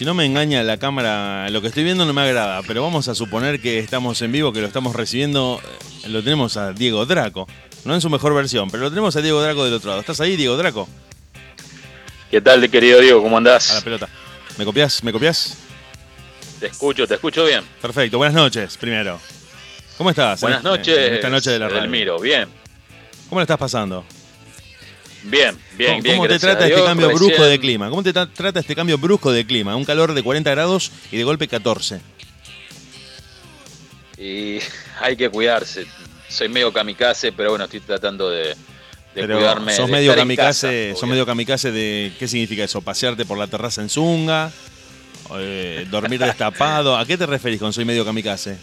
si no me engaña la cámara, lo que estoy viendo no me agrada, pero vamos a suponer que estamos en vivo, que lo estamos recibiendo, eh, lo tenemos a Diego Draco. No en su mejor versión, pero lo tenemos a Diego Draco del otro lado. ¿Estás ahí, Diego Draco? ¿Qué tal, querido Diego? ¿Cómo andás? A la pelota. ¿Me copias? ¿Me copias? Te escucho, te escucho bien. Perfecto, buenas noches, primero. ¿Cómo estás? Buenas eh? noches. En esta noche de la radio. Delmiro, bien. ¿Cómo la estás pasando? Bien, bien, ¿Cómo, bien. cómo te trata este cambio Recién- brusco de clima? ¿Cómo te tra- trata este cambio brusco de clima? Un calor de 40 grados y de golpe 14. Y hay que cuidarse. Soy medio kamikaze, pero bueno, estoy tratando de, de Pero cuidarme. sos de medio kamikaze, casa, sos medio kamikaze de ¿qué significa eso? ¿Pasearte por la terraza en Zunga? Eh, ¿Dormir destapado? ¿A qué te referís con soy medio kamikaze?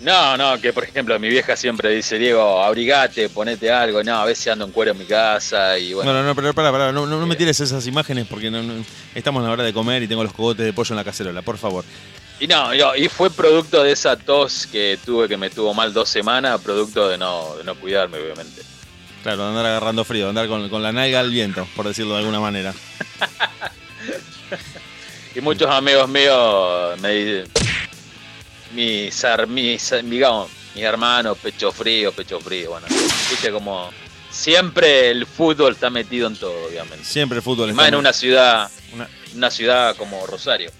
No, no, que por ejemplo mi vieja siempre dice, Diego, abrigate, ponete algo. No, a veces ando en cuero en mi casa y bueno. No, no, no, pero pará, pará, no, no, no me Bien. tires esas imágenes porque no, no- estamos en la hora de comer y tengo los cogotes de pollo en la cacerola, por favor. Y no, y fue producto de esa tos que tuve, que me tuvo mal dos semanas, producto de no, de no cuidarme, obviamente. Claro, de andar agarrando frío, de andar con, con la nalga al viento, por decirlo de alguna manera. Y muchos amigos míos me dicen, mis, ar- mis, digamos, mis hermanos, pecho frío, pecho frío, bueno, viste como siempre el fútbol está metido en todo, obviamente. Siempre el fútbol Y está más en una ciudad, una- una ciudad como Rosario.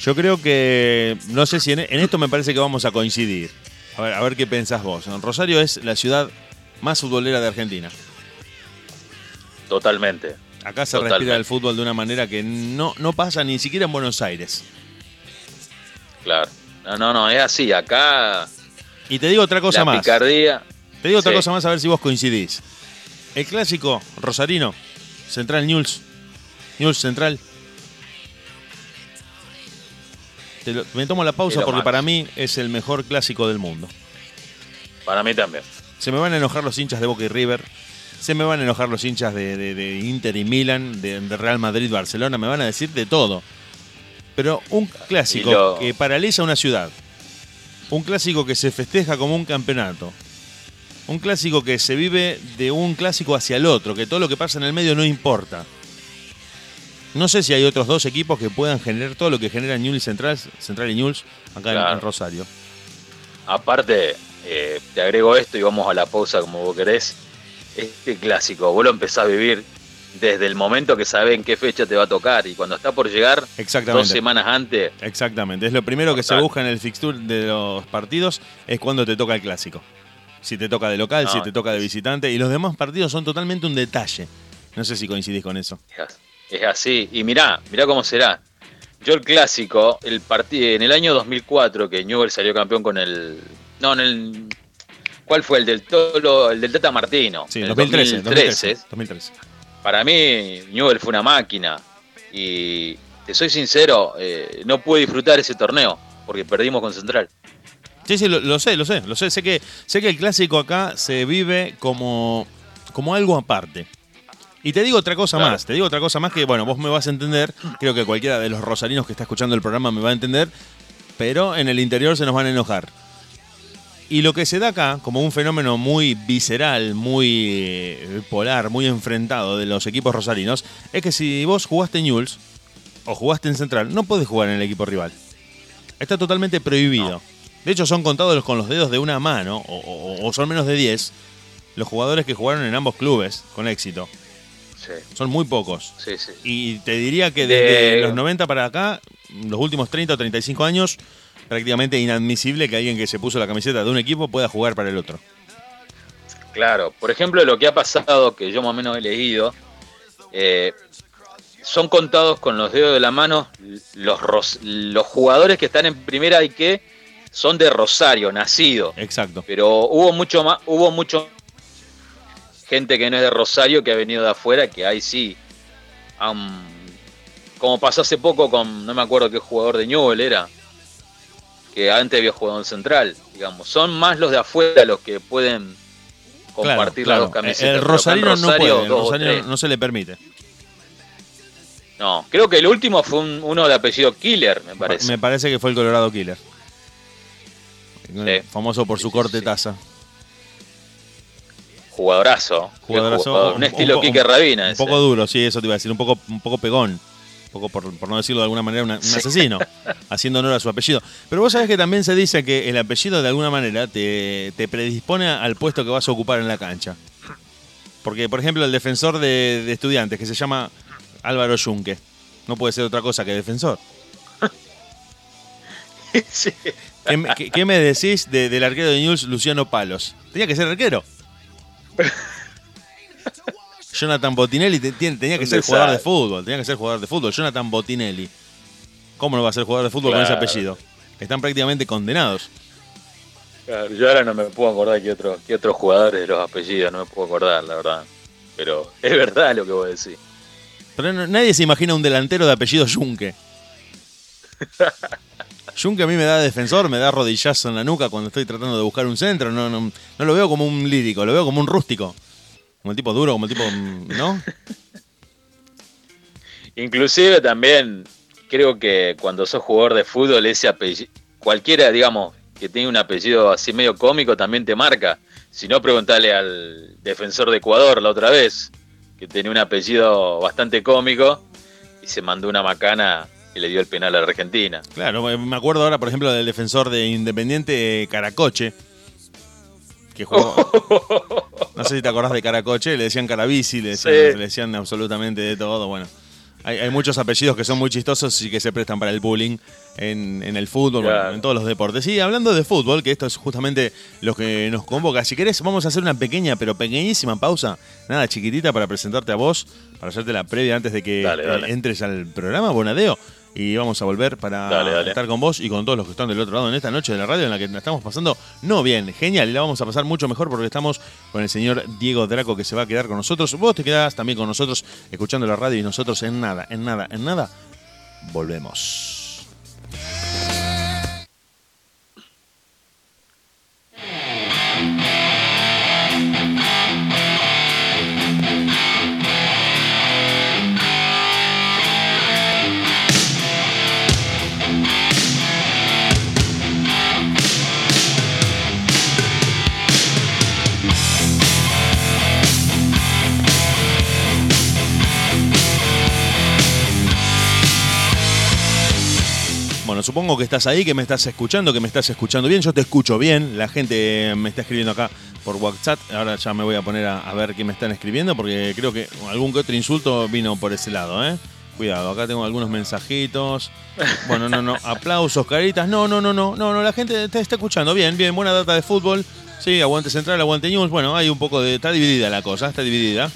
Yo creo que, no sé si en, en esto me parece que vamos a coincidir. A ver, a ver qué pensás vos. Rosario es la ciudad más futbolera de Argentina. Totalmente. Acá se Totalmente. respira el fútbol de una manera que no, no pasa ni siquiera en Buenos Aires. Claro. No, no, no, es así. Acá Y te digo otra cosa la más. picardía. Te digo otra Sí. cosa más a ver si vos coincidís. El clásico rosarino, Central News, News Central. Te lo- me tomo la pausa porque para mí es el mejor clásico del mundo. Para mí también. Se me van a enojar los hinchas de Boca y River. Se me van a enojar los hinchas de, de- de Inter y Milan, de, de Real Madrid, Barcelona. Me van a decir de todo. Pero un clásico lo- que paraliza una ciudad. Un clásico que se festeja como un campeonato. Un clásico que se vive de un clásico hacia el otro, que todo lo que pasa en el medio no importa. No sé si hay otros dos equipos que puedan generar todo lo que genera Newell's Central, Central y Newell's acá Claro. en Rosario. Aparte, eh, te agrego esto y vamos a la pausa como vos querés. Este clásico, vos lo empezás a vivir desde el momento que sabés en qué fecha te va a tocar y cuando está por llegar, dos semanas antes, Exactamente, es lo primero que se busca en el fixture de los partidos, es cuando te toca el clásico. Si te toca de local, No, si te toca de visitante, y los demás partidos son totalmente un detalle. No sé si coincidís con eso. es as- es así. Y mirá, mirá cómo será. Yo el clásico, el partido en el año 2004 que Newell salió campeón con el no, en el ¿Cuál fue el del Tolo, el del Tata Martino? Sí, el 2013, 2013. 2013, 2013. Para mí, Newell fue una máquina. Y te soy sincero, eh, no pude disfrutar ese torneo porque perdimos con Central. Sí, sí, lo, lo sé, lo sé, lo sé. Sé que, sé que el clásico acá se vive como, como algo aparte. Y te digo otra cosa Claro. más, te digo otra cosa más que, bueno, vos me vas a entender, creo que cualquiera de los rosarinos que está escuchando el programa me va a entender, pero en el interior se nos van a enojar. Y lo que se da acá, como un fenómeno muy visceral, muy eh, polar, muy enfrentado de los equipos rosarinos, es que si vos jugaste en Newell's o jugaste en Central, no podés jugar en el equipo rival. Está totalmente prohibido. No. De hecho, son contados con los dedos de una mano, o, o- o son menos de 10, los jugadores que jugaron en ambos clubes con éxito. Sí, Son muy pocos. sí, sí. Y te diría que De- desde los 90 para acá, los últimos 30 o 35 años, prácticamente inadmisible que alguien que se puso la camiseta de un equipo pueda jugar para el otro. Claro, por ejemplo, lo que ha pasado, que yo más o menos he leído, eh, son contados con los dedos de la mano los, los jugadores que están en primera y que son de Rosario, nacido. Exacto. Pero hubo mucho más, hubo mucho gente que no es de Rosario que ha venido de afuera, que ahí sí, como pasó hace poco con, no me acuerdo qué jugador de Newell era, que antes había jugado en Central, digamos. Son más los de afuera los que pueden compartir claro. las dos camisetas. El rosarino no Rosario, puede, el no se le permite. No, creo que el último fue un- uno de apellido Killer, me parece. Me parece que fue el Colorado Killer. Sí. Famoso por su corte sí. taza. Jugadorazo. Jugadorazo, jugador. un- Un estilo Quique Rabina. Un ese. poco duro, sí, eso te iba a decir, un poco, un poco pegón. Poco por, por no decirlo de alguna manera, una- un asesino, haciendo honor a su apellido. Pero vos sabés que también se dice que el apellido de alguna manera te, te predispone al puesto que vas a ocupar en la cancha. Porque, por ejemplo, el defensor de, de estudiantes, que se llama Álvaro Yunque, no puede ser otra cosa que defensor. Sí. ¿Qué, me- qué- qué me decís de- del arquero de News, Luciano Palos? Tenía que ser arquero. Jonathan Botinelli te- tenía que ser jugador de fútbol. Tenía que ser jugador de fútbol. Jonathan Botinelli. ¿Cómo no va a ser jugador de fútbol con ese apellido? Están prácticamente condenados. Claro, yo ahora no me puedo acordar qué otros qué otros jugadores de los apellidos, no me puedo acordar, la verdad. Pero es verdad lo que vos decís. Pero no- nadie se imagina un delantero de apellido Junque. Junque a mí me da defensor, me da rodillazo en la nuca cuando estoy tratando de buscar un centro. No, no, no lo veo como un lírico, lo veo como un rústico. Como el tipo duro, como el tipo... ¿No? Inclusive también creo que cuando sos jugador de fútbol ese apellido, cualquiera, digamos, que tenga un apellido así medio cómico también te marca. Si no, preguntale al defensor de Ecuador la otra vez, que tenía un apellido bastante cómico y se mandó una macana y le dio el penal a la Argentina. Claro, me acuerdo ahora, por ejemplo, del defensor de Independiente eh, Caracoche. Que jugó. No sé si te acordás de Caracoche, le decían Carabici, le decían, Sí. le decían absolutamente de todo. Bueno, hay, hay muchos apellidos que son muy chistosos y que se prestan para el bullying en, en el fútbol, bueno, en todos los deportes. Y hablando de fútbol, que esto es justamente lo que nos convoca. Si querés, vamos a hacer una pequeña, pero pequeñísima pausa. Nada, chiquitita para presentarte a vos, para hacerte la previa antes de que Dale, dale. eh, entres al programa, Bonadeo. Y vamos a volver para Dale, dale. estar con vos y con todos los que están del otro lado en esta noche de la radio en la que la estamos pasando no bien, genial, y la vamos a pasar mucho mejor porque estamos con el señor Diego Draco que se va a quedar con nosotros. Vos te quedás también con nosotros escuchando la radio y nosotros en nada, en nada, en nada, volvemos. Bueno, supongo que estás ahí, que me estás escuchando, que me estás escuchando bien. Yo te escucho bien. La gente me está escribiendo acá por WhatsApp. Ahora ya me voy a poner a, ver qué me están escribiendo porque creo que algún que otro insulto vino por ese lado, ¿eh? Cuidado, acá tengo algunos mensajitos. Bueno, no, no, aplausos, caritas. No, no, no, no, no, no, la gente te está escuchando bien, bien, buena data de fútbol. Sí, aguante central, aguante news. Bueno, hay un poco de. Está dividida la cosa, está dividida.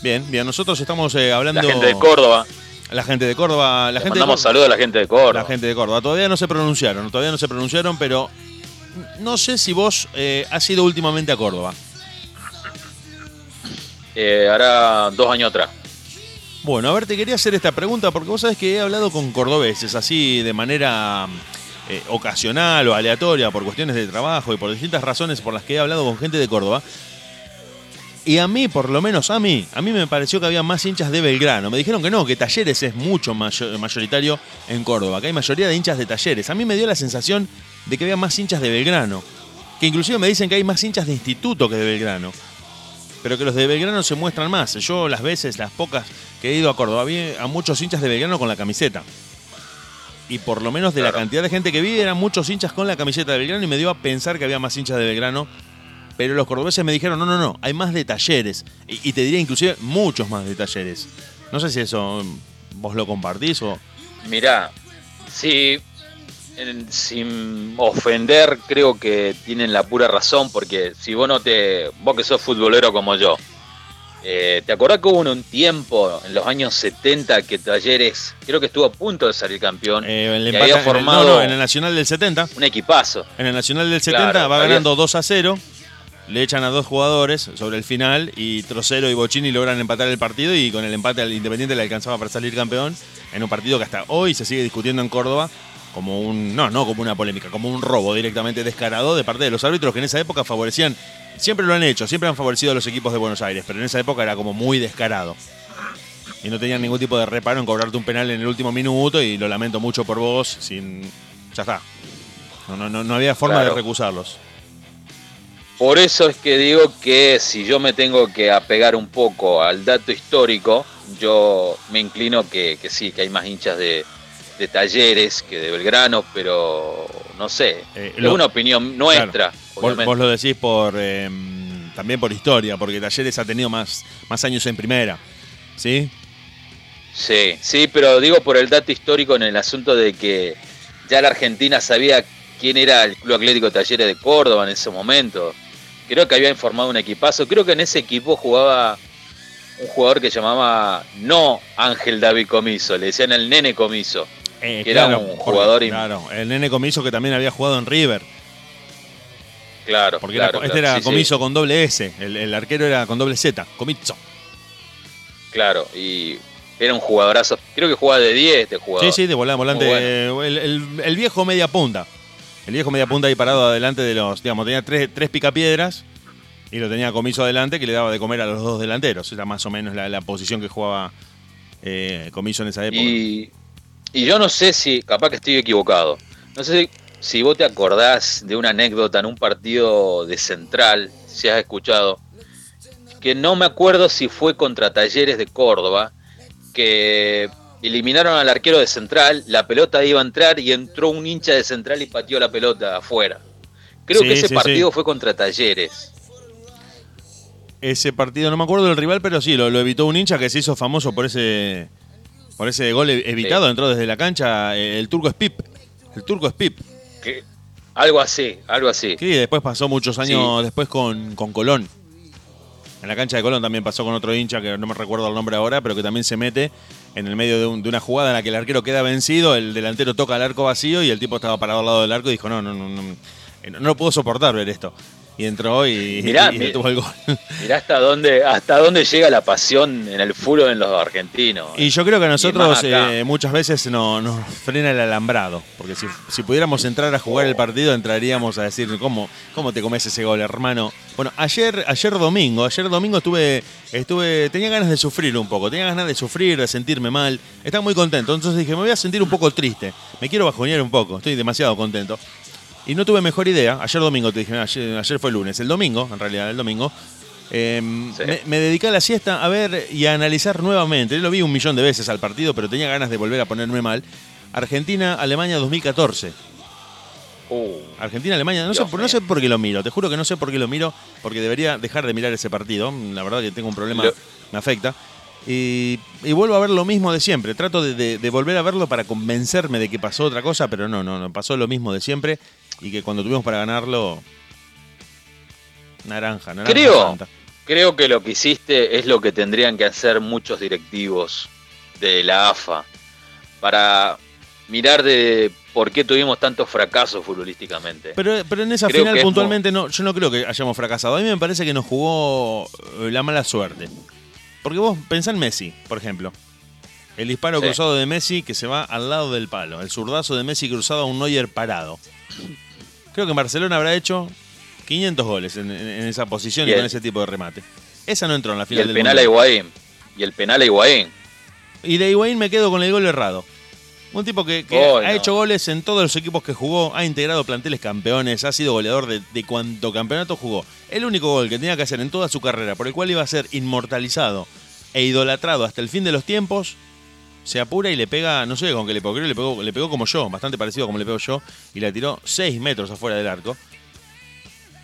Bien, bien, nosotros estamos eh, hablando. La gente de Córdoba. La gente de Córdoba. La Le gente de mandamos saludos a la gente de Córdoba. la gente de Córdoba. Todavía no se pronunciaron, todavía no se pronunciaron, pero no sé si vos eh, has ido últimamente a Córdoba. Eh, hará dos años atrás. Bueno, a ver, te quería hacer esta pregunta porque vos sabés que he hablado con cordobeses así de manera eh, ocasional o aleatoria por cuestiones de trabajo y por distintas razones por las que he hablado con gente de Córdoba. Y a mí, por lo menos a mí, a mí me pareció que había más hinchas de Belgrano. Me dijeron que no, que Talleres es mucho mayo- mayoritario en Córdoba, que hay mayoría de hinchas de Talleres. A mí me dio la sensación de que había más hinchas de Belgrano. Que inclusive me dicen que hay más hinchas de Instituto que de Belgrano. Pero que los de Belgrano se muestran más. Yo las veces, las pocas que he ido a Córdoba, vi a muchos hinchas de Belgrano con la camiseta. Y por lo menos de la cantidad de gente que vi, eran muchos hinchas con la camiseta de Belgrano y me dio a pensar que había más hinchas de Belgrano. Pero los cordobeses me dijeron, no, no, no, hay más de talleres. Y, y te diría inclusive muchos más de talleres. No sé si eso mm, vos lo compartís o... Mirá, sí, en- sin ofender, creo que tienen la pura razón, porque si vos no te. Vos que sos futbolero como yo, eh, ¿te acordás que hubo un tiempo en los años 70 que Talleres, creo que estuvo a punto de salir campeón, eh, el empate- había en el- formado no, no, en el Nacional del 70. un equipazo? En el Nacional del 70 Claro, va había- ganando 2 a 0. Le echan a dos jugadores sobre el final y Trocero y Bocini logran empatar el partido y con el empate al Independiente le alcanzaba para salir campeón en un partido que hasta hoy se sigue discutiendo en Córdoba como un no, no como una polémica, como un robo directamente descarado de parte de los árbitros que en esa época favorecían, siempre lo han hecho, siempre han favorecido a los equipos de Buenos Aires, pero en esa época era como muy descarado. Y no tenían ningún tipo de reparo en cobrarte un penal en el último minuto y lo lamento mucho por vos, sin ya está. No, no, no, no había forma Claro. de recusarlos. Por eso es que digo que si yo me tengo que apegar un poco al dato histórico, yo me inclino que, sí, que hay más hinchas de, talleres que de Belgrano, pero no sé, eh, es una opinión nuestra. vos, lo decís por em, también por historia, porque Talleres ha tenido más, más años en primera, ¿sí? Sí, sí, pero digo por el dato histórico en el asunto de que ya la Argentina sabía quién era el Club Atlético Talleres de Córdoba en ese momento. Creo que había informado un equipazo. Creo que en ese equipo jugaba un jugador que llamaba no Ángel David Comiso, le decían el Nene Comiso. Eh, que era un jugador. claro, el Nene Comiso que también había jugado en River. Claro, porque este era Comiso con doble S, el, arquero era con doble Z, Comiso. Claro, y era un jugadorazo. Creo que jugaba de 10 este jugador. Sí, sí, de volante. el, viejo media punta. El viejo media punta ahí parado adelante de los, digamos, tenía tres, tres picapiedras y lo tenía Comiso adelante que le daba de comer a los dos delanteros. Era más o menos la, posición que jugaba eh, Comiso en esa época. Y, yo no sé si, capaz que estoy equivocado, no sé si, vos te acordás de una anécdota en un partido de Central, si has escuchado, que no me acuerdo si fue contra Talleres de Córdoba, que eliminaron al arquero de Central, la pelota iba a entrar y entró un hincha de Central y pateó la pelota afuera. Creo que ese partido fue contra Talleres. Ese partido, no me acuerdo del rival, pero sí, lo, evitó un hincha que se hizo famoso por ese por ese gol e-, evitado, entró desde la cancha, eh, el turco es Pip. El turco es Pip. Algo así, algo así. Sí, después pasó muchos años después con, con Colón. En la cancha de Colón también pasó con otro hincha que no me recuerdo el nombre ahora, pero que también se mete en el medio de, una jugada en la que el arquero queda vencido, el delantero toca el arco vacío y el tipo estaba parado al lado del arco y dijo, no, no, no, no, no, lo puedo soportar ver esto y entró y, tuvo el gol. Mirá hasta dónde, hasta dónde llega la pasión en el fútbol en los argentinos. Y yo creo que a nosotros eh, muchas veces nos frena el alambrado, porque si, pudiéramos entrar a jugar el partido entraríamos a decir, ¿cómo, cómo te comes ese gol, hermano? Bueno, ayer, ayer domingo, ayer domingo estuve, estuve, tenía ganas de sufrir un poco, tenía ganas de sufrir, de sentirme mal, estaba muy contento, entonces dije, me voy a sentir un poco triste, me quiero bajonear un poco, estoy demasiado contento. Y no tuve mejor idea. Ayer domingo te dije, ayer, fue lunes. El domingo, en realidad, el domingo. Em, me, dediqué a la siesta a ver y a analizar nuevamente. Lo vi un millón de veces al partido, pero tenía ganas de volver a ponerme mal. Argentina-Alemania 2014. Uh. Argentina-Alemania, no sé, no sé por qué lo miro, te juro que no sé por qué lo miro, porque debería dejar de mirar ese partido. La verdad que tengo un problema, me afecta. Y, vuelvo a ver lo mismo de siempre. Trato de, de, volver a verlo para convencerme de que pasó otra cosa, pero no, no, no, pasó lo mismo de siempre y que cuando tuvimos para ganarlo, naranja, naranja. Creo, creo que lo que hiciste es lo que tendrían que hacer muchos directivos de la AFA para mirar de por qué tuvimos tantos fracasos futbolísticamente. Pero, pero en esa final puntualmente no, yo no creo que hayamos fracasado. A mí me parece que nos jugó eh, la mala suerte. Porque vos pensá en Messi, por ejemplo. El disparo cruzado de Messi que se va al lado del palo. El zurdazo de Messi cruzado a un Neuer parado. Creo que Barcelona habrá hecho 500 goles en, esa posición y, con ese tipo de remate. Esa no entró en la final y el penal a Higuaín. Y el penal a Higuaín. Y de Higuaín me quedo con el gol errado. Un tipo que, ha hecho goles en todos los equipos que jugó, ha integrado planteles campeones, ha sido goleador de, de cuanto campeonato jugó. El único gol que tenía que hacer en toda su carrera, por el cual iba a ser inmortalizado e idolatrado hasta el fin de los tiempos, se apura y le pega, no sé con qué le pegó, creo que le pegó, le pegó como yo, bastante parecido a como le pego yo, y la tiró 6 metros afuera del arco.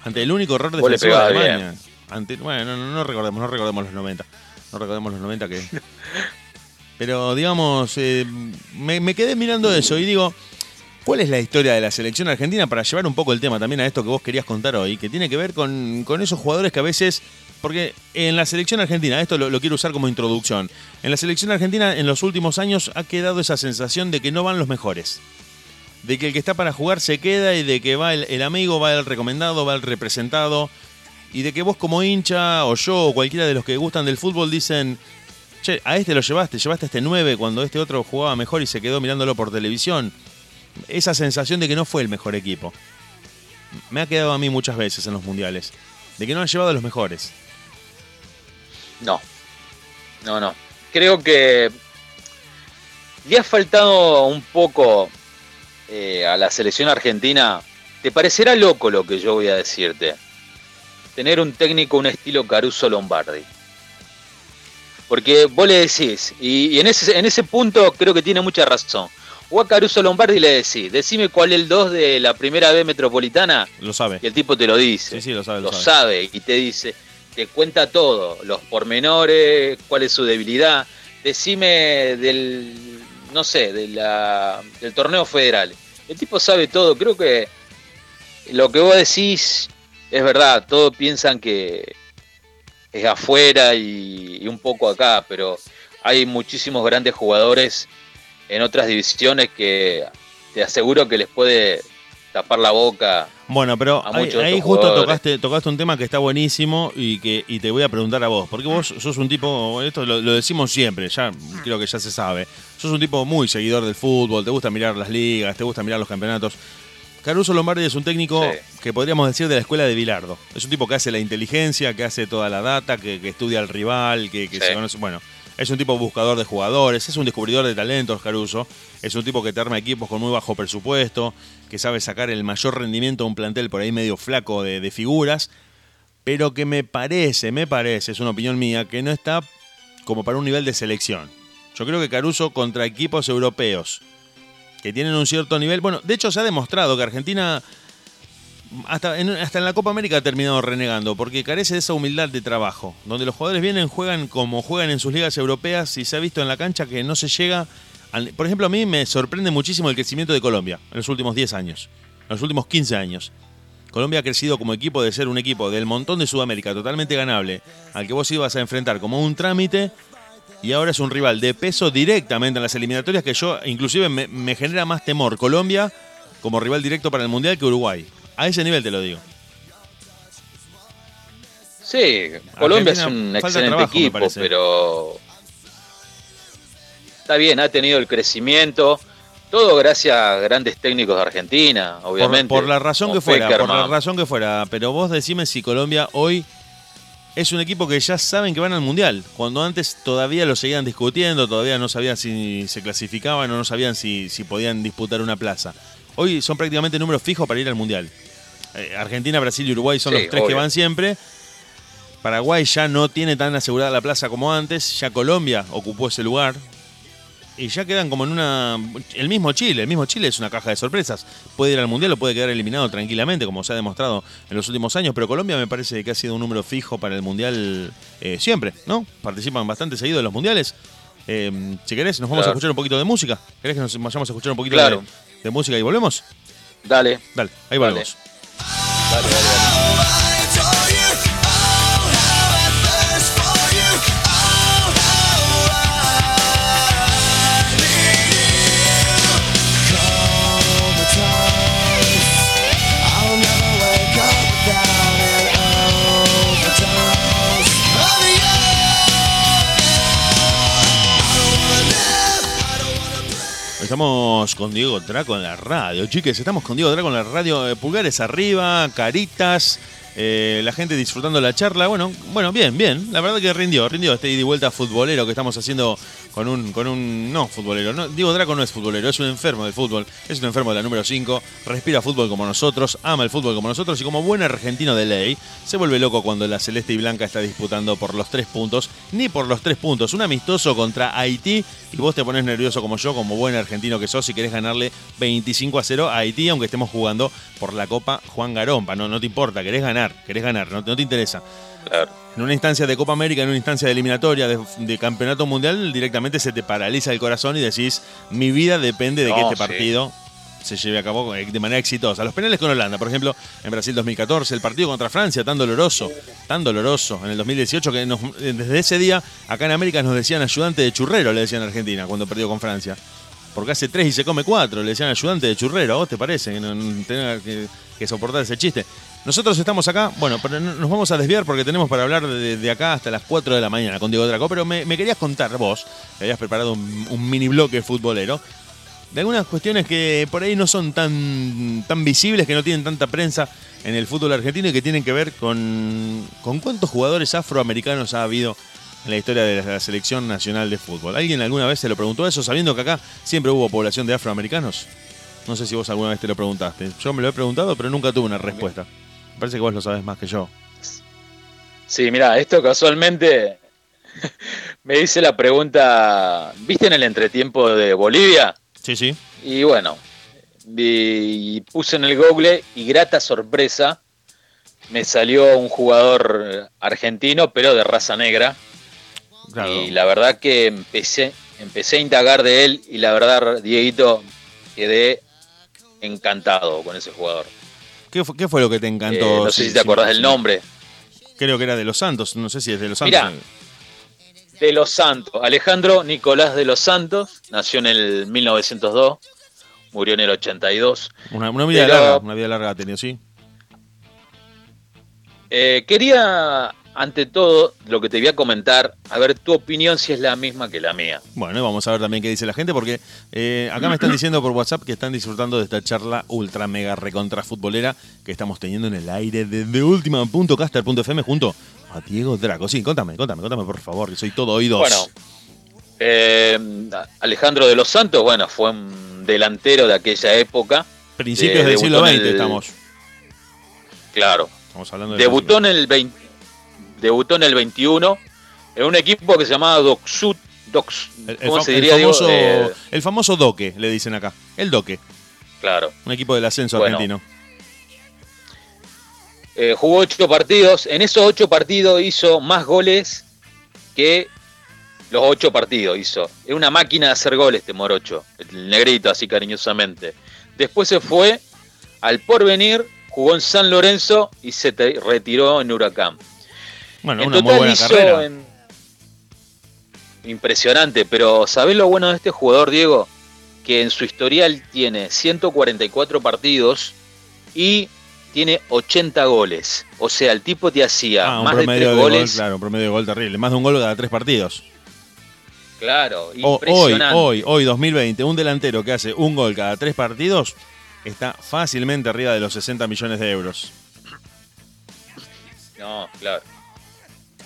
Ante el único error defensivo de Alemania. Ante, bueno, no, recordemos, no recordemos los 90. No recordemos los 90 que. Pero digamos, eh, me, quedé mirando eso y digo, ¿cuál es la historia de la selección argentina para llevar un poco el tema también a esto que vos querías contar hoy? Que tiene que ver con, con esos jugadores que a veces porque en la selección argentina, esto lo, quiero usar como introducción, en la selección argentina en los últimos años ha quedado esa sensación de que no van los mejores. De que el que está para jugar se queda y de que va el, amigo, va el recomendado, va el representado. Y de que vos como hincha o yo o cualquiera de los que gustan del fútbol dicen, che, a este lo llevaste, llevaste este 9 cuando este otro jugaba mejor y se quedó mirándolo por televisión. Esa sensación de que no fue el mejor equipo. Me ha quedado a mí muchas veces en los mundiales. De que no han llevado a los mejores. No, no, no. Creo que le ha faltado un poco eh, a la selección argentina. Te parecerá loco lo que yo voy a decirte. tener un técnico un estilo Caruso Lombardi. Porque vos le decís, y, en, ese, en ese punto creo que tiene mucha razón. O a Caruso Lombardi le decís, decime cuál es el 2 de la primera B metropolitana. Lo sabe. Y el tipo te lo dice. Sí, sí, lo sabe. Lo, sabe. y te dice, te cuenta todo, los pormenores, cuál es su debilidad. Decime del, no sé, de la, del torneo federal. El tipo sabe todo. Creo que lo que vos decís es verdad. Todos piensan que es afuera y, un poco acá, pero hay muchísimos grandes jugadores en otras divisiones que te aseguro que les puede tapar la boca. Bueno, pero ahí, justo tocaste, tocaste un tema que está buenísimo y que y te voy a preguntar a vos, porque vos sos un tipo, esto lo, decimos siempre, ya creo que ya se sabe, sos un tipo muy seguidor del fútbol, te gusta mirar las ligas, te gusta mirar los campeonatos. Caruso Lombardi es un técnico que podríamos decir de la escuela de Bilardo. Es un tipo que hace la inteligencia, que hace toda la data, que, estudia al rival, que, se conoce. Bueno, es un tipo buscador de jugadores, es un descubridor de talentos, Caruso. Es un tipo que te arma equipos con muy bajo presupuesto, que sabe sacar el mayor rendimiento a un plantel por ahí medio flaco de, de figuras, pero que me parece, me parece, es una opinión mía, que no está como para un nivel de selección. Yo creo que Caruso contra equipos europeos que tienen un cierto nivel. Bueno, de hecho se ha demostrado que Argentina hasta en, hasta en la Copa América ha terminado renegando, porque carece de esa humildad de trabajo, donde los jugadores vienen, juegan como juegan en sus ligas europeas y se ha visto en la cancha que no se llega... por ejemplo, a mí me sorprende muchísimo el crecimiento de Colombia en los últimos 10 años, en los últimos 15 años. Colombia ha crecido como equipo de ser un equipo del montón de Sudamérica totalmente ganable, al que vos ibas a enfrentar como un trámite y ahora es un rival de peso directamente en las eliminatorias que yo inclusive me, genera más temor Colombia como rival directo para el Mundial que Uruguay. A ese nivel te lo digo. Sí, Colombia es un excelente equipo, pero está bien, ha tenido el crecimiento. Todo gracias a grandes técnicos de Argentina, obviamente. Por, la razón que fuera, por la razón que fuera. Pero vos decime si Colombia hoy es un equipo que ya saben que van al Mundial, cuando antes todavía lo seguían discutiendo, todavía no sabían si se clasificaban o no sabían si, si podían disputar una plaza. Hoy son prácticamente números fijos para ir al Mundial. Eh, Argentina, Brasil y Uruguay son los tres que van siempre. Paraguay ya no tiene tan asegurada la plaza como antes, ya Colombia ocupó ese lugar, y ya quedan como en una. El mismo Chile, el mismo Chile es una caja de sorpresas. Puede ir al mundial o puede quedar eliminado tranquilamente, como se ha demostrado en los últimos años. Pero Colombia me parece que ha sido un número fijo para el mundial eh, siempre, ¿no? Participan bastante seguido en los mundiales. Eh, si querés, nos vamos a escuchar un poquito de música. ¿Querés que nos vayamos a escuchar un poquito de, música y volvemos? Dale. Dale, ahí volvemos. dale, dale. Estamos con Diego Draco en la radio, chiques. Estamos con Diego Draco en la radio. Eh, pulgares arriba, caritas. Eh, la gente disfrutando la charla. Bueno, bueno, bien, bien. La verdad que rindió, rindió este ida y vuelta futbolero que estamos haciendo con un, con un no futbolero. No, Diego Draco no es futbolero, es un enfermo del fútbol, es un enfermo de la número 5, respira fútbol como nosotros, ama el fútbol como nosotros y como buen argentino de ley, se vuelve loco cuando la celeste y blanca está disputando por los tres puntos, ni por los tres puntos, un amistoso contra Haití y vos te pones nervioso como yo, como buen argentino que sos y querés ganarle 25 a 0 a Haití, aunque estemos jugando por la Copa Juan Garompa, no, no te importa, querés ganar, querés ganar, no, no te interesa. En una instancia de Copa América, en una instancia de eliminatoria, de, campeonato mundial, directamente se te paraliza el corazón y decís, mi vida depende de que este partido se lleve a cabo de manera exitosa. Los penales con Holanda, por ejemplo, en Brasil 2014, el partido contra Francia, tan doloroso, tan doloroso, en el 2018, que desde ese día, acá en América nos decían ayudante de churrero, le decían a Argentina, cuando perdió con Francia. Porque hace tres y se come cuatro, le decían ayudante de churrero, ¿a vos te parece que no, tenga que soportar ese chiste? Nosotros estamos acá, bueno, pero nos vamos a desviar porque tenemos para hablar de, acá hasta las 4 de la mañana con Diego Draco, pero me, querías contar vos, que habías preparado un, mini bloque futbolero, de algunas cuestiones que por ahí no son tan, tan visibles, que no tienen tanta prensa en el fútbol argentino y que tienen que ver con, con cuántos jugadores afroamericanos ha habido en la historia de la selección nacional de fútbol. ¿Alguien alguna vez se lo preguntó eso, sabiendo que acá siempre hubo población de afroamericanos? No sé si vos alguna vez te lo preguntaste. Yo me lo he preguntado, pero nunca tuve una respuesta. Parece que vos lo sabes más que yo. Sí, mira, esto casualmente me dice la pregunta, ¿viste en el entretiempo de Bolivia? Sí, sí. Y bueno, y puse en el Google y grata sorpresa, me salió un jugador argentino, pero de raza negra. Y la verdad que empecé, empecé a indagar de él y la verdad, Dieguito, quedé encantado con ese jugador. ¿Qué fue, qué fue lo que te encantó? Eh, no sé si, te acordás del nombre. Creo que era de los Santos, no sé si es de los Santos. Mirá, de los Santos. Alejandro Nicolás de los Santos nació en el 1902, murió en el 82. Una, vida larga, una vida larga ha tenido, sí. Eh, quería, ante todo, lo que te voy a comentar, a ver tu opinión si es la misma que la mía. Bueno, vamos a ver también qué dice la gente, porque eh, acá me están diciendo por WhatsApp que están disfrutando de esta charla ultra mega recontra futbolera que estamos teniendo en el aire desde última.caster.fm junto a Diego Draco. Sí, contame, contame, contame por favor, que soy todo oídos. Bueno, eh, Alejandro de los Santos, bueno, fue un delantero de aquella época. Principios del siglo XX estamos. Claro, debutó, en el 20, debutó en el 21 en un equipo que se llamaba Doxut. Dox, ¿Cómo se diría? Famoso, eh, el famoso Doque, le dicen acá. El Doque. Claro. Un equipo del ascenso argentino. Eh, jugó ocho partidos. En esos ocho partidos hizo más goles que los ocho partidos hizo. Es una máquina de hacer goles este Morocho. El negrito, así cariñosamente. Después se fue al porvenir jugó en San Lorenzo y se retiró en Huracán. Bueno, una muy buena carrera. Impresionante, pero ¿sabés lo bueno de este jugador, Diego? Que en su historial tiene 144 partidos y tiene 80 goles. O sea, el tipo te hacía ah, más de 3 goles. claro, un promedio de gol terrible. Más de un gol cada tres partidos. Claro, impresionante. Hoy, hoy, hoy, 2020, un delantero que hace un gol cada tres partidos está fácilmente arriba de los 60 millones de euros. No, claro.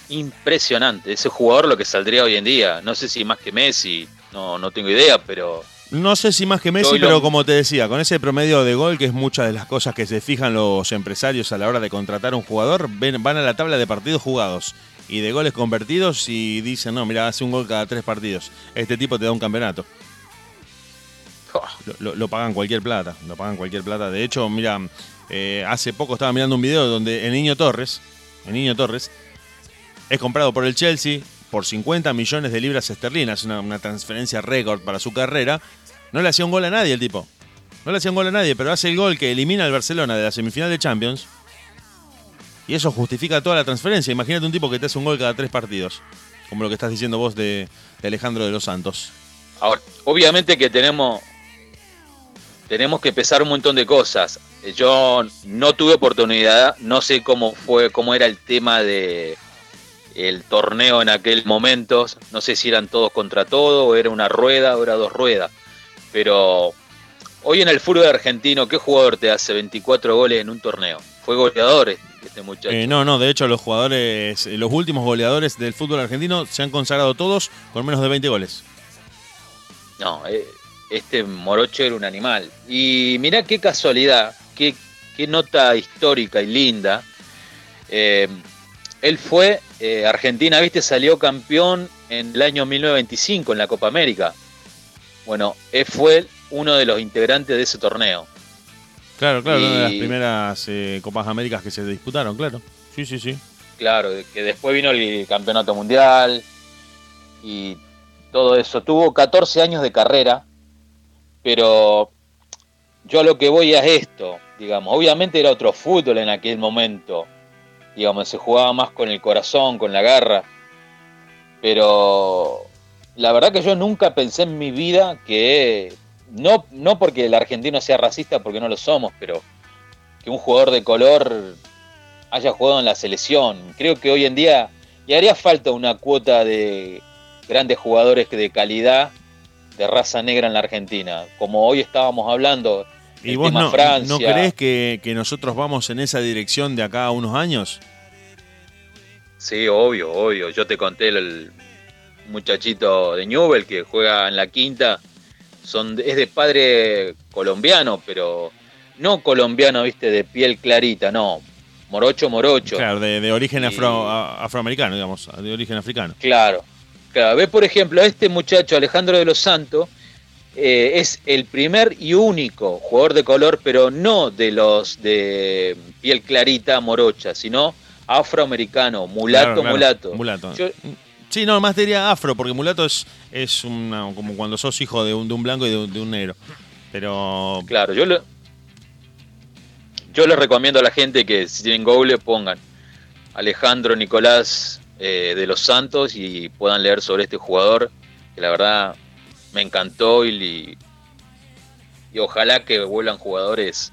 Impresionante. Ese jugador lo que saldría hoy en día. No sé si más que Messi, no, no tengo idea, pero. No sé si más que Messi, pero como te decía, con ese promedio de gol, que es muchas de las cosas que se fijan los empresarios a la hora de contratar a un jugador, van a la tabla de partidos jugados y de goles convertidos y dicen, no, mira, hace un gol cada tres partidos. Este tipo te da un campeonato. Lo, pagan cualquier plata, lo pagan cualquier plata. De hecho, mira, eh, hace poco estaba mirando un video donde el niño Torres, el niño Torres, es comprado por el Chelsea por 50 millones de libras esterlinas, una, transferencia récord para su carrera. No le hacía un gol a nadie el tipo. No le hacía un gol a nadie, pero hace el gol que elimina al Barcelona de la semifinal de Champions. Y eso justifica toda la transferencia. Imagínate un tipo que te hace un gol cada tres partidos. Como lo que estás diciendo vos de, Alejandro de los Santos. Ahora, obviamente que tenemos tenemos que pesar un montón de cosas. Yo no tuve oportunidad, no sé cómo fue, cómo era el tema de el torneo en aquel momento, no sé si eran todos contra todos, o era una rueda, o era dos ruedas. Pero hoy en el fútbol argentino, ¿qué jugador te hace 24 goles en un torneo? Fue goleador este muchacho. Eh, no, no, de hecho los jugadores, los últimos goleadores del fútbol argentino se han consagrado todos con menos de 20 goles. No, eh, este morocho era un animal. Y mirá qué casualidad, qué, nota histórica y linda. Eh, él fue, eh, Argentina, viste, salió campeón en el año 1925 en la Copa América. Bueno, él fue uno de los integrantes de ese torneo. Claro, claro, una de las primeras eh, Copas Américas que se disputaron, claro. Sí, sí, sí. Claro, que después vino el Campeonato Mundial y todo eso. Tuvo 14 años de carrera pero yo a lo que voy es esto, digamos, obviamente era otro fútbol en aquel momento, digamos, se jugaba más con el corazón, con la garra, pero la verdad que yo nunca pensé en mi vida que, no, no porque el argentino sea racista, porque no lo somos, pero que un jugador de color haya jugado en la selección. Creo que hoy en día le haría falta una cuota de grandes jugadores de calidad de raza negra en la Argentina. Como hoy estábamos hablando, ¿Y vos no, Francia. ¿No crees que, nosotros vamos en esa dirección de acá a unos años? Sí, obvio, obvio. Yo te conté el muchachito de Newell que juega en la quinta. Son, es de padre colombiano, pero no colombiano, viste, de piel clarita, no. Morocho, Morocho. Claro, de, origen afro, afroamericano, digamos, de origen africano. Claro, claro. Ve, por ejemplo, a este muchacho, Alejandro de los Santos, eh, es el primer y único jugador de color, pero no de los de piel clarita, morocha, sino afroamericano, mulato, mulato. Mulato. sí, no, más diría afro, porque mulato es, es una, como cuando sos hijo de un, de un blanco y de un, negro. Pero. Claro, yo lo, yo les recomiendo a la gente que si tienen Google pongan Alejandro Nicolás eh, de los Santos y puedan leer sobre este jugador, que la verdad me encantó y, y ojalá que vuelvan jugadores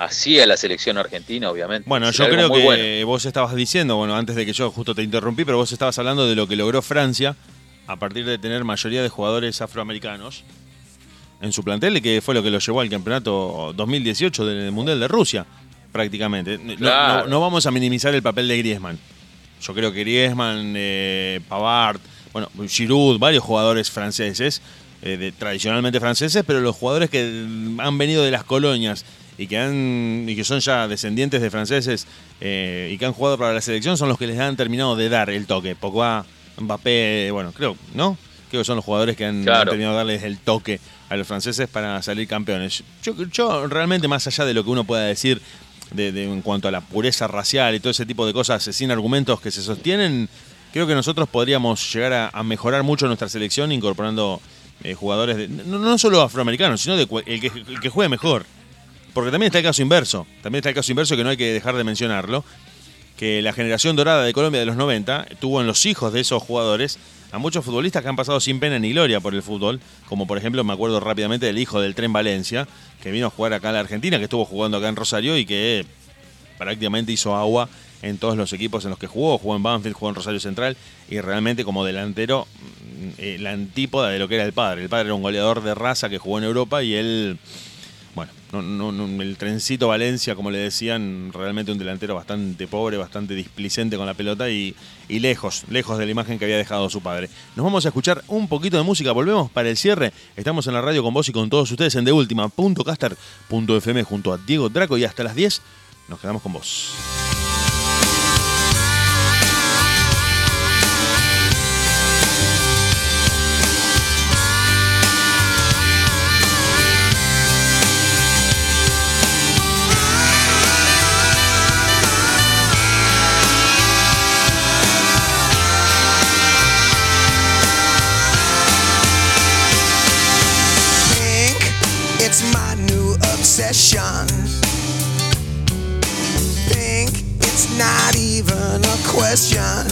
así a la selección argentina, obviamente. Bueno, yo creo que vos estabas diciendo, bueno, antes de que yo justo te interrumpí, pero vos estabas hablando de lo que logró Francia a partir de tener mayoría de jugadores afroamericanos en su plantel, que fue lo que lo llevó al campeonato 2018 del Mundial de Rusia, prácticamente. No, vamos a minimizar el papel de Griezmann. Yo creo que Griezmann, eh, Pavard, bueno, Giroud, varios jugadores franceses, eh, tradicionalmente franceses, pero los jugadores que han venido de las colonias y que han y que son ya descendientes de franceses eh, y que han jugado para la selección son los que les han terminado de dar el toque. Pogba, Mbappé, bueno, creo, ¿no? Creo que son los jugadores que han, terminado de darles el toque a los franceses para salir campeones. Yo, yo realmente, más allá de lo que uno pueda decir de, en cuanto a la pureza racial y todo ese tipo de cosas sin argumentos que se sostienen, creo que nosotros podríamos llegar a, mejorar mucho nuestra selección incorporando eh, jugadores, de, no, solo afroamericanos, sino de el, que, el que juegue mejor. Porque también está el caso inverso, también está el caso inverso que no hay que dejar de mencionarlo, que la generación dorada de Colombia de los 90 tuvo en los hijos de esos jugadores a muchos futbolistas que han pasado sin pena ni gloria por el fútbol, como por ejemplo me acuerdo rápidamente del hijo del Tren Valencia, que vino a jugar acá en la Argentina, que estuvo jugando acá en Rosario y que prácticamente hizo agua en todos los equipos en los que jugó, jugó en Banfield, jugó en Rosario Central y realmente como delantero mm, eh, la antípoda de lo que era el padre. El padre era un goleador de raza que jugó en Europa y él bueno, no, el trencito Valencia, como le decían, realmente un delantero bastante pobre, bastante displicente con la pelota y, lejos, lejos de la imagen que había dejado su padre. Nos vamos a escuchar un poquito de música, volvemos para el cierre. Estamos en la radio con vos y con todos ustedes en deultima.caster.fm junto a Diego Draco y hasta las 10 nos quedamos con vos. Obsession. Think it's not even a question.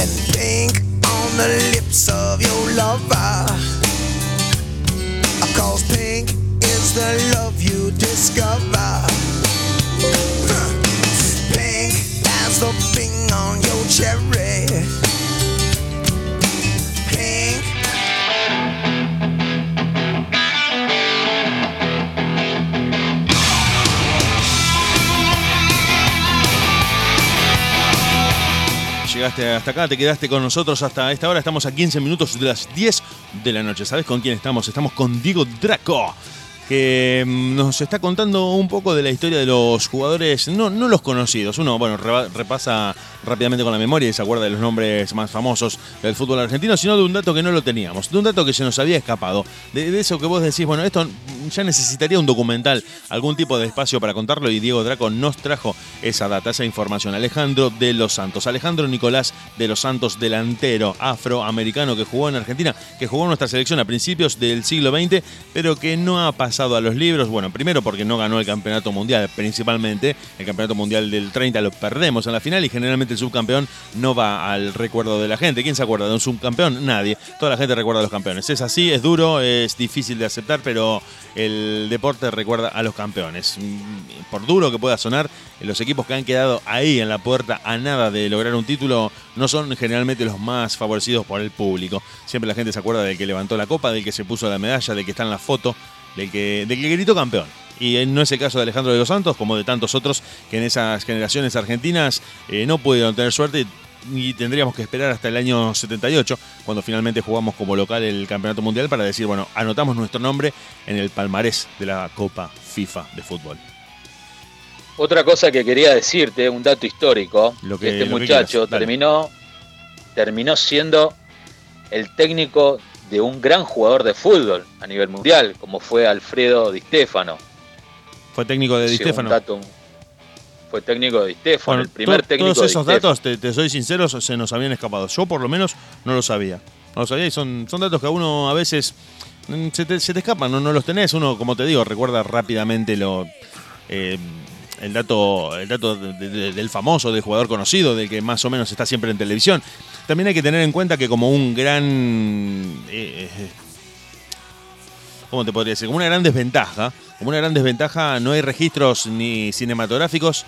And think on the lips of your lover. Cause pink is the love you discover. Pink as the thing on your cherry. Llegaste hasta acá, te quedaste con nosotros hasta esta hora. Estamos a 15 minutos de las 10 de la noche. ¿Sabes con quién estamos? Estamos con Diego Draco que mm, nos está contando un poco de la historia de los jugadores, no, no los conocidos. Uno, bueno, repasa rápidamente con la memoria y se acuerda de los nombres más famosos del fútbol argentino, sino de un dato que no lo teníamos, de un dato que se nos había escapado. De, eso que vos decís, bueno, esto ya necesitaría un documental, algún tipo de espacio para contarlo y Diego Draco nos trajo esa data, esa información. Alejandro de los Santos, Alejandro Nicolás de los Santos, delantero afroamericano que jugó en Argentina, que jugó en nuestra selección a principios del siglo XX, pero que no ha pasado a los libros. Bueno, primero porque no ganó el campeonato mundial, principalmente. El campeonato mundial del 30 lo perdemos en la final y generalmente el subcampeón no va al recuerdo de la gente. ¿Quién se acuerda de un subcampeón? Nadie. Toda la gente recuerda a los campeones. Es así, es duro, es difícil de aceptar, pero el deporte recuerda a los campeones. Por duro que pueda sonar, los equipos que han quedado ahí en la puerta a nada de lograr un título no son generalmente los más favorecidos por el público. Siempre la gente se acuerda del que levantó la copa, del que se puso la medalla, del que está en la foto del que, del que gritó campeón. Y no es el caso de Alejandro de los Santos, como de tantos otros que en esas generaciones argentinas eh, no pudieron tener suerte y tendríamos que esperar hasta el año 78, cuando finalmente jugamos como local el Campeonato Mundial, para decir, bueno, anotamos nuestro nombre en el palmarés de la Copa FIFA de fútbol. Otra cosa que quería decirte, un dato histórico, Lo que- este lo muchacho terminó, terminó siendo el técnico de un gran jugador de fútbol a nivel mundial, como fue Alfredo Di Stefano. Fue técnico de Di Stefano. fue técnico de Di Stefano, Bueno, el primer to- técnico todos de esos Di datos, te, te soy sincero, se nos habían escapado. Yo por lo menos no lo sabía. No lo sabía y son, son datos que a uno a veces mm, se te, se te escapan, no, no los tenés. Uno, como te digo, recuerda rápidamente lo eh, el dato, el dato de- de- del famoso, del jugador conocido, del que más o menos está siempre en televisión. También hay que tener en cuenta que como un gran... eh, eh, ¿Cómo te podría decir? Como una gran desventaja. Como una gran desventaja, no hay registros ni cinematográficos,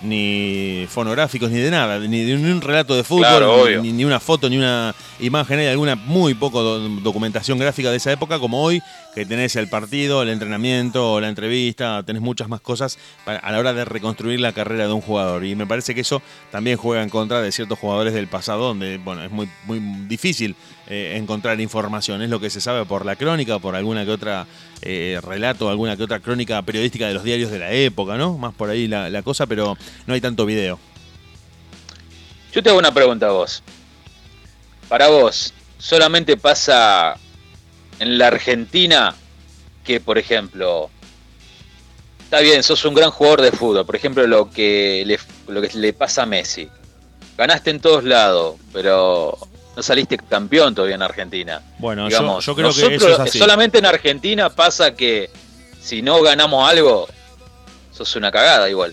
ni fonográficos, ni de nada, ni de un relato de fútbol, Claro, ni- obvio. ni, ni una foto, ni una imagen, hay alguna muy poco do- documentación gráfica de esa época, como hoy, que tenés el partido, el entrenamiento, la entrevista, tenés muchas más cosas para- a la hora de reconstruir la carrera de un jugador. Y me parece que eso también juega en contra de ciertos jugadores del pasado, donde bueno, es muy, muy difícil eh, encontrar información. Es lo que se sabe por la crónica, por alguna que otra eh, relato, alguna que otra crónica periodística de los diarios de la época, ¿no? Más por ahí la, cosa, pero no hay tanto video. Yo te hago una pregunta a vos. Para vos, ¿solamente pasa en la Argentina que, por ejemplo, está bien, sos un gran jugador de fútbol, por ejemplo, lo que le, lo que le pasa a Messi? Ganaste en todos lados, pero no saliste campeón todavía en Argentina. Bueno, Digamos, yo, yo creo que nosotros, eso es así. Solamente en Argentina pasa que si no ganamos algo, sos una cagada igual.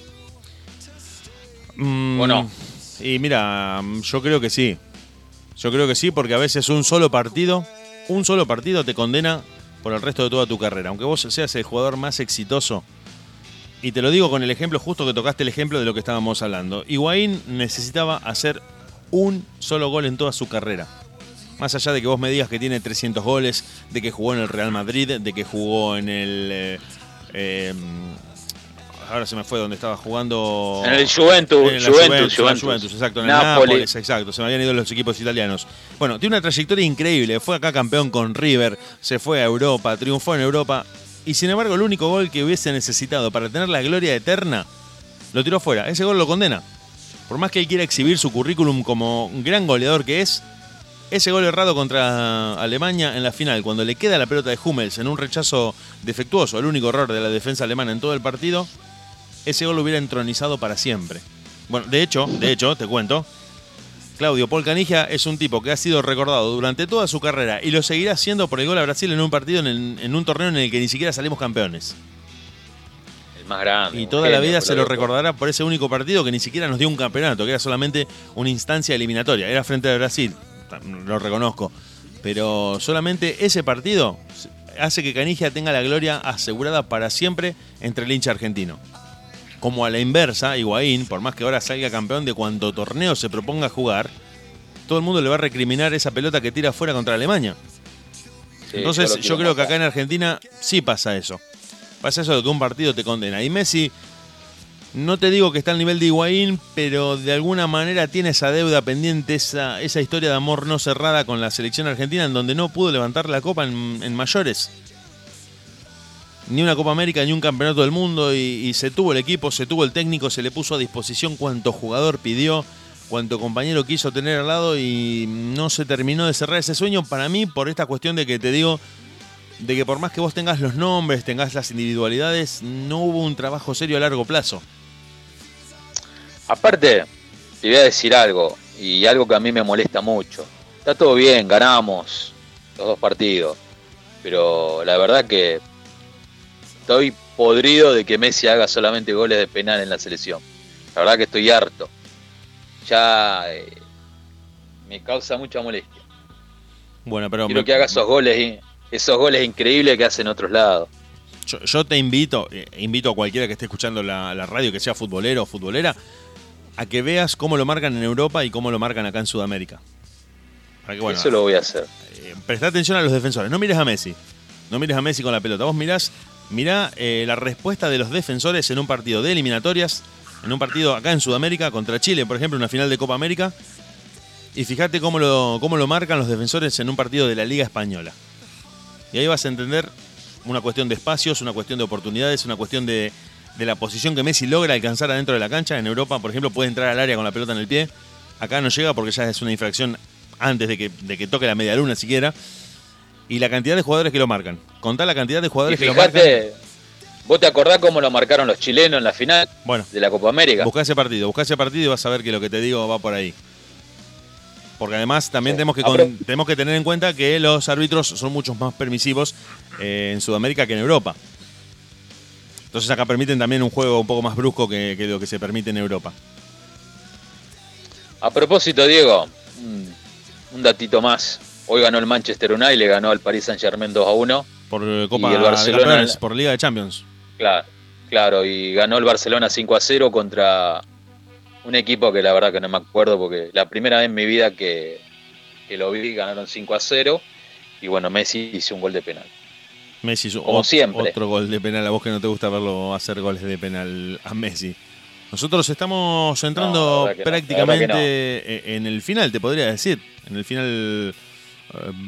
Mm, ¿O no? Y mira, yo creo que sí. Yo creo que sí, porque a veces un solo partido, un solo partido te condena por el resto de toda tu carrera. Aunque vos seas el jugador más exitoso. Y te lo digo con el ejemplo, justo que tocaste el ejemplo de lo que estábamos hablando. Higuaín necesitaba hacer un solo gol en toda su carrera. Más allá de que vos me digas que tiene 300 goles, de que jugó en el Real Madrid, de que jugó en el... eh, eh, ahora se me fue donde estaba jugando... En el Juventus, En la Juventus, la Juventus. Juventus, exacto, en el Nápoles, exacto, se me habían ido los equipos italianos. Bueno, tiene una trayectoria increíble, fue acá campeón con River, se fue a Europa, triunfó en Europa, y sin embargo el único gol que hubiese necesitado para tener la gloria eterna, lo tiró fuera, ese gol lo condena. Por más que él quiera exhibir su currículum como un gran goleador que es, ese gol errado contra Alemania en la final, cuando le queda la pelota de Hummels en un rechazo defectuoso, el único error de la defensa alemana en todo el partido, ese gol lo hubiera entronizado para siempre. Bueno, de hecho, de hecho, te cuento, Claudio Paul Canigia es un tipo que ha sido recordado durante toda su carrera y lo seguirá haciendo por el gol a Brasil en un partido en un torneo en el que ni siquiera salimos campeones. El más grande. Y toda la vida se lo recordará por ese único partido que ni siquiera nos dio un campeonato, que era solamente una instancia eliminatoria. Era frente a Brasil, lo reconozco. Pero solamente ese partido hace que Canigia tenga la gloria asegurada para siempre entre el hincha argentino. Como a la inversa, Higuaín, por más que ahora salga campeón de cuanto torneo se proponga jugar, todo el mundo le va a recriminar esa pelota que tira fuera contra Alemania. Sí, Entonces yo, creo que acá en Argentina sí pasa eso. Pasa eso de que un partido te condena. Y Messi, no te digo que está al nivel de Higuaín, pero de alguna manera tiene esa deuda pendiente, esa, esa historia de amor no cerrada con la selección argentina en donde no pudo levantar la copa en, mayores. Ni una Copa América, ni un campeonato del mundo. Y, y se tuvo el equipo, se tuvo el técnico, se le puso a disposición cuanto jugador pidió, cuanto compañero quiso tener al lado y no se terminó de cerrar ese sueño para mí por esta cuestión de que te digo, de que por más que vos tengas los nombres, tengas las individualidades, no hubo un trabajo serio a largo plazo. Aparte, te voy a decir algo, y algo que a mí me molesta mucho. Está todo bien, ganamos los dos partidos, pero la verdad que estoy podrido de que Messi haga solamente goles de penal en la selección. La verdad que estoy harto. Ya eh, me causa mucha molestia. Bueno, pero Quiero me- que haga esos goles, y- esos goles increíbles que hacen otros lados. yo, yo te invito, eh, invito a cualquiera que esté escuchando la, la radio, que sea futbolero o futbolera, a que veas cómo lo marcan en Europa y cómo lo marcan acá en Sudamérica. Para que, bueno, Eso lo voy a hacer. eh, presta atención a los defensores. No mires a Messi. No mires a Messi con la pelota. Vos mirás, mirá eh, la respuesta de los defensores en un partido de eliminatorias, en un partido acá en Sudamérica contra Chile, por ejemplo, en una final de Copa América. Y fíjate cómo lo, cómo lo marcan los defensores en un partido de la Liga Española. Y ahí vas a entender una cuestión de espacios, una cuestión de oportunidades, una cuestión de, de la posición que Messi logra alcanzar adentro de la cancha. En Europa, por ejemplo, puede entrar al área con la pelota en el pie. Acá no llega porque ya es una infracción antes de que, de que toque la media luna siquiera. Y la cantidad de jugadores que lo marcan. Contá la cantidad de jugadores que lo marcan. ¿Vos te acordás cómo lo marcaron los chilenos en la final bueno, de la Copa América? Buscá ese partido, buscá ese partido y vas a ver que lo que te digo va por ahí. Porque además también tenemos, que tenemos que tener en cuenta que los árbitros son mucho más permisivos eh, en Sudamérica que en Europa. Entonces acá permiten también un juego un poco más brusco que, lo que se permite en Europa. A propósito, Diego, un, datito más. Hoy ganó el Manchester United, le ganó al Paris Saint Germain 2 a 1. Por eh, Copa y el Barcelona, por Liga de Champions. Claro, claro, y ganó el Barcelona 5 a 0 contra un equipo que la verdad que no me acuerdo porque la primera vez en mi vida que, que lo vi ganaron 5 a 0 y bueno, Messi hizo un gol de penal. Messi hizo Como siempre. otro gol de penal. A vos que no te gusta verlo hacer goles de penal a Messi. Nosotros estamos entrando prácticamente en el final, te podría decir. En el final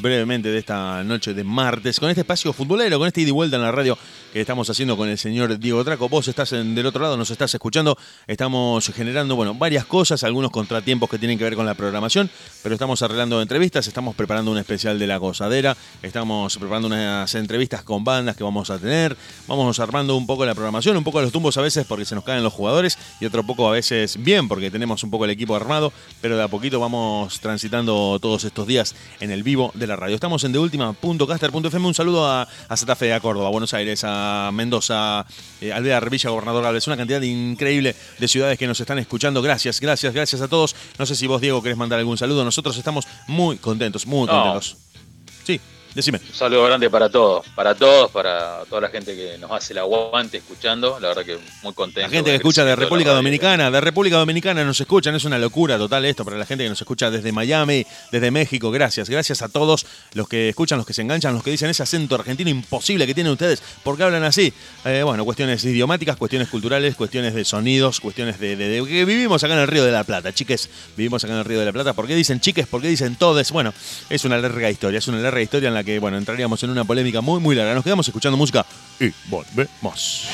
brevemente de esta noche de martes, con este espacio futbolero, con este ida y vuelta en la radio que estamos haciendo con el señor Diego Traco. Vos estás del otro lado, nos estás escuchando. Estamos generando, bueno, varias cosas, algunos contratiempos que tienen que ver con la programación, pero estamos arreglando entrevistas, estamos preparando un especial de la gozadera, estamos preparando unas entrevistas con bandas que vamos a tener, vamos armando un poco la programación, un poco los tumbos a veces porque se nos caen los jugadores y otro poco a veces bien porque tenemos un poco el equipo armado, pero de a poquito vamos transitando todos estos días en el vivo de la radio. Estamos en deultima.caster.fm. Un saludo a, a Santa Fe, a Córdoba, a Buenos Aires, a Mendoza, eh, Alvear, Villa Gobernador Alves. Una cantidad increíble de ciudades que nos están escuchando. Gracias, gracias, gracias a todos. No sé si vos, Diego, querés mandar algún saludo. Nosotros estamos muy contentos, muy contentos. Sí. Decime. Un saludo grande para todos, para todos, para toda la gente que nos hace el aguante escuchando. La verdad que muy contento. La gente que escucha de República Dominicana, de República Dominicana nos escuchan. Es una locura total esto para la gente que nos escucha desde Miami, desde México. Gracias, gracias a todos los que escuchan, los que se enganchan, los que dicen ese acento argentino imposible que tienen ustedes. ¿Por qué hablan así? Eh, bueno, cuestiones idiomáticas, cuestiones culturales, cuestiones de sonidos, cuestiones de, que vivimos acá en el Río de la Plata, chiques. Vivimos acá en el Río de la Plata. ¿Por qué dicen chiques? ¿Por qué dicen todes? Bueno, es una larga historia. Es una larga historia en la que, bueno, entraríamos en una polémica muy, muy larga. Nos quedamos escuchando música y volvemos.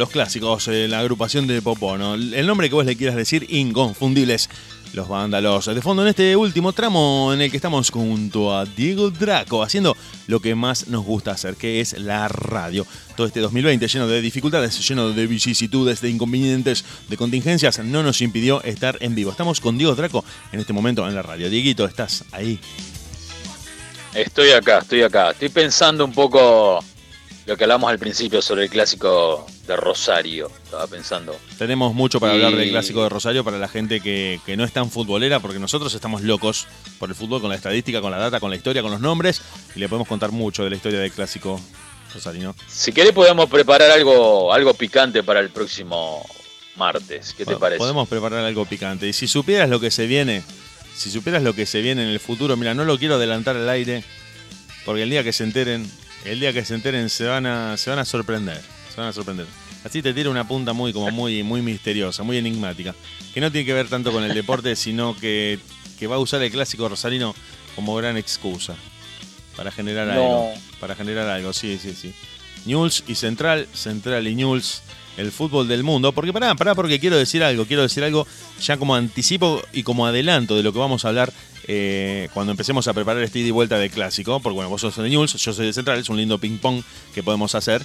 Los clásicos, eh, la agrupación de Popono, el nombre que vos le quieras decir, inconfundibles. Los vándalos. De fondo en este último tramo en el que estamos junto a Diego Draco haciendo lo que más nos gusta hacer, que es la radio. Todo este 2020 lleno de dificultades, lleno de vicisitudes, de inconvenientes, de contingencias, no nos impidió estar en vivo. Estamos con Diego Draco en este momento en la radio. Dieguito, ¿estás ahí? Estoy acá, estoy acá. Estoy pensando un poco lo que hablamos al principio sobre el clásico de Rosario, estaba pensando. Tenemos mucho para hablar del clásico de Rosario para la gente que, no es tan futbolera, porque nosotros estamos locos por el fútbol, con la estadística, con la data, con la historia, con los nombres, y le podemos contar mucho de la historia del clásico rosarino. Si querés podemos preparar algo, algo picante para el próximo martes, ¿qué te parece? Podemos preparar algo picante. Y si supieras lo que se viene, si supieras lo que se viene en el futuro, mira, no lo quiero adelantar al aire, porque el día que se enteren el día que se enteren se van a, se van a sorprender. Se van a sorprender. Así te tira una punta muy, como muy, muy misteriosa, muy enigmática. Que no tiene que ver tanto con el deporte, sino que, va a usar el clásico rosarino como gran excusa. Para generar algo. Para generar algo, sí, sí, sí. Newell's y Central, Central y Newell's, el fútbol del mundo. Porque pará, pará, porque quiero decir algo, quiero decir algo ya como anticipo y como adelanto de lo que vamos a hablar eh, cuando empecemos a preparar este ida y vuelta de clásico. Porque bueno, vos sos de Newell's, yo soy de Central, es un lindo ping-pong que podemos hacer.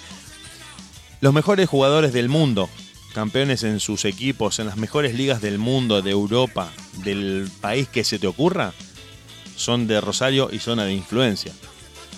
Los mejores jugadores del mundo, campeones en sus equipos, en las mejores ligas del mundo, de Europa, del país que se te ocurra, son de Rosario y zona de influencia.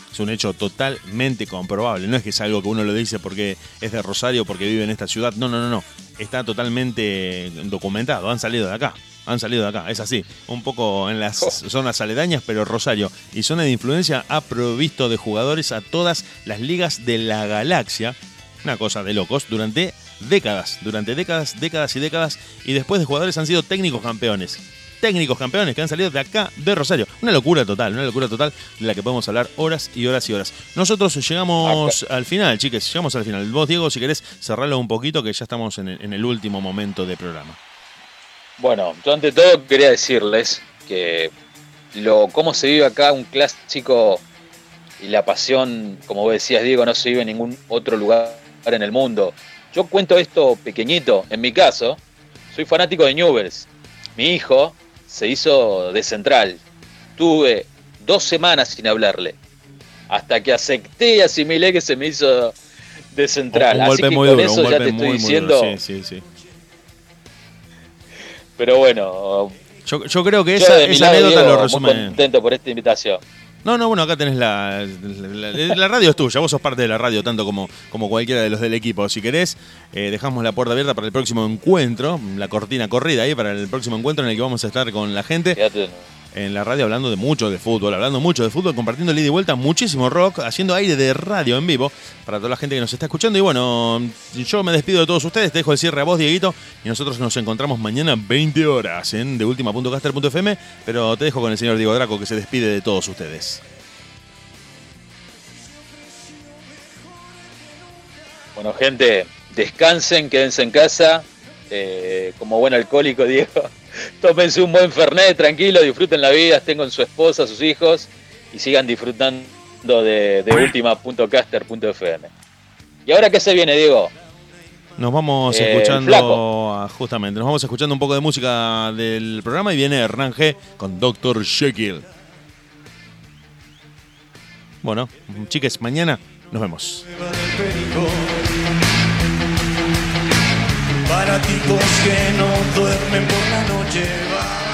Es un hecho totalmente comprobable. No es que es algo que uno lo dice porque es de Rosario, porque vive en esta ciudad. No, no, no, no. Está totalmente documentado. Han salido de acá. Han salido de acá. Es así. Un poco en las zonas aledañas, pero Rosario y zona de influencia ha provisto de jugadores a todas las ligas de la galaxia. Una cosa de locos. Durante décadas. Durante décadas, décadas y décadas. Y después de jugadores han sido técnicos campeones técnicos campeones que han salido de acá, de Rosario. Una locura total, una locura total de la que podemos hablar horas y horas y horas. Nosotros llegamos al final, chiques, llegamos al final. Vos, Diego, si querés cerrarlo un poquito, que ya estamos en el, último momento de programa. Bueno, yo ante todo quería decirles que lo cómo se vive acá un clásico y la pasión, como vos decías, Diego, no se vive en ningún otro lugar en el mundo. Yo cuento esto pequeñito, en mi caso, soy fanático de Newells. Mi hijo se hizo de central. Tuve dos semanas sin hablarle. Hasta que acepté y asimilé que se me hizo de central. Así que con eso ya te estoy diciendo. Sí, sí, sí. Pero bueno. Yo, creo que esa, anécdota lo resume. Muy contento por esta invitación. No, no, bueno, acá tenés la, la, radio es tuya, vos sos parte de la radio tanto como, como cualquiera de los del equipo. Si querés, eh, dejamos la puerta abierta para el próximo encuentro, la cortina corrida ahí para el próximo encuentro en el que vamos a estar con la gente en la radio hablando de mucho de fútbol, hablando mucho de fútbol, compartiendo ida y vuelta muchísimo rock, haciendo aire de radio en vivo para toda la gente que nos está escuchando. Y bueno, yo me despido de todos ustedes, te dejo el cierre a vos, Dieguito, y nosotros nos encontramos mañana 20 horas en deultima.caster.fm, pero te dejo con el señor Diego Draco que se despide de todos ustedes. Bueno, gente, descansen, quédense en casa. Eh, como buen alcohólico, Diego, tómense un buen Fernet, tranquilo, disfruten la vida, estén con su esposa, sus hijos y sigan disfrutando de, de última.caster.fm. ¿Y ahora qué se viene, Diego? Nos vamos eh, escuchando, justamente, nos vamos escuchando un poco de música del programa y viene Hernán G con Dr. Shekel. Bueno, chiques, mañana nos vemos. Para tipos que no duermen por la noche.